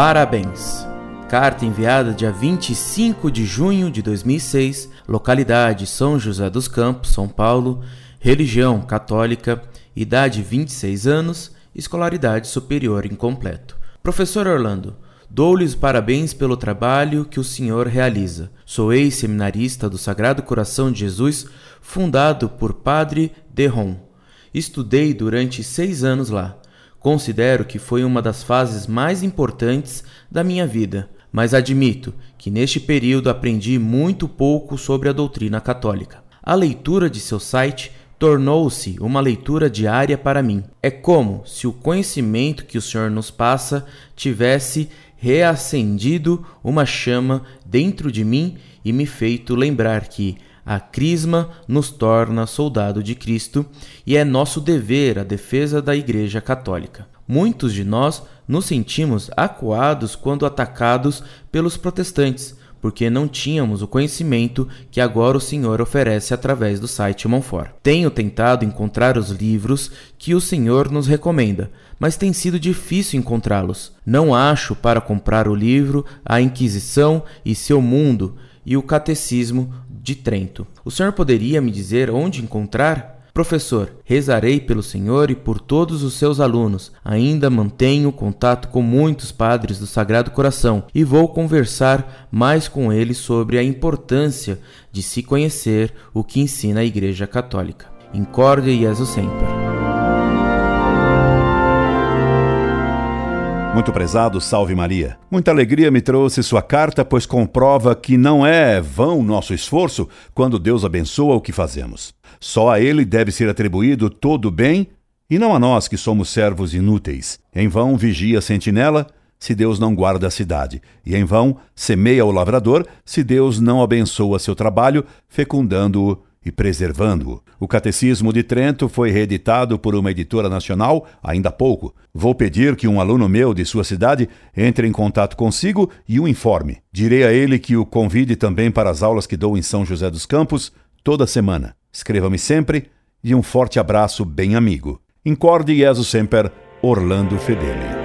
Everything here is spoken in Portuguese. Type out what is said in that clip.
Parabéns! Carta enviada dia 25 de junho de 2006, localidade São José dos Campos, São Paulo, religião católica, idade 26 anos, escolaridade superior incompleto. Professor Orlando, dou-lhes parabéns pelo trabalho que o senhor realiza. Sou ex-seminarista do Sagrado Coração de Jesus, fundado por Padre Derron. Estudei durante seis anos lá. Considero que foi uma das fases mais importantes da minha vida, mas admito que neste período aprendi muito pouco sobre a doutrina católica. A leitura de seu site tornou-se uma leitura diária para mim. É como se o conhecimento que o Senhor nos passa tivesse reacendido uma chama dentro de mim e me feito lembrar que a crisma nos torna soldado de Cristo e é nosso dever a defesa da Igreja Católica. Muitos de nós nos sentimos acuados quando atacados pelos protestantes, porque não tínhamos o conhecimento que agora o Senhor oferece através do site Monfort. Tenho tentado encontrar os livros que o Senhor nos recomenda, mas tem sido difícil encontrá-los. Não acho para comprar o livro A Inquisição e seu Mundo e o Catecismo de Trento. O senhor poderia me dizer onde encontrar? Professor, rezarei pelo Senhor e por todos os seus alunos. Ainda mantenho contato com muitos padres do Sagrado Coração e vou conversar mais com eles sobre a importância de se conhecer o que ensina a Igreja Católica. Incorde Jesus Semper. Muito prezado, salve Maria. Muita alegria me trouxe sua carta, pois comprova que não é vão nosso esforço quando Deus abençoa o que fazemos. Só a ele deve ser atribuído todo o bem, e não a nós que somos servos inúteis. Em vão vigia a sentinela, se Deus não guarda a cidade, e em vão semeia o lavrador, se Deus não abençoa seu trabalho, fecundando-o e preservando-o. O Catecismo de Trento foi reeditado por uma editora nacional ainda há pouco. Vou pedir que um aluno meu de sua cidade entre em contato consigo e o informe. Direi a ele que o convide também para as aulas que dou em São José dos Campos toda semana. Escreva-me sempre e um forte abraço bem amigo. Incorde Jesus Semper, Orlando Fedeli.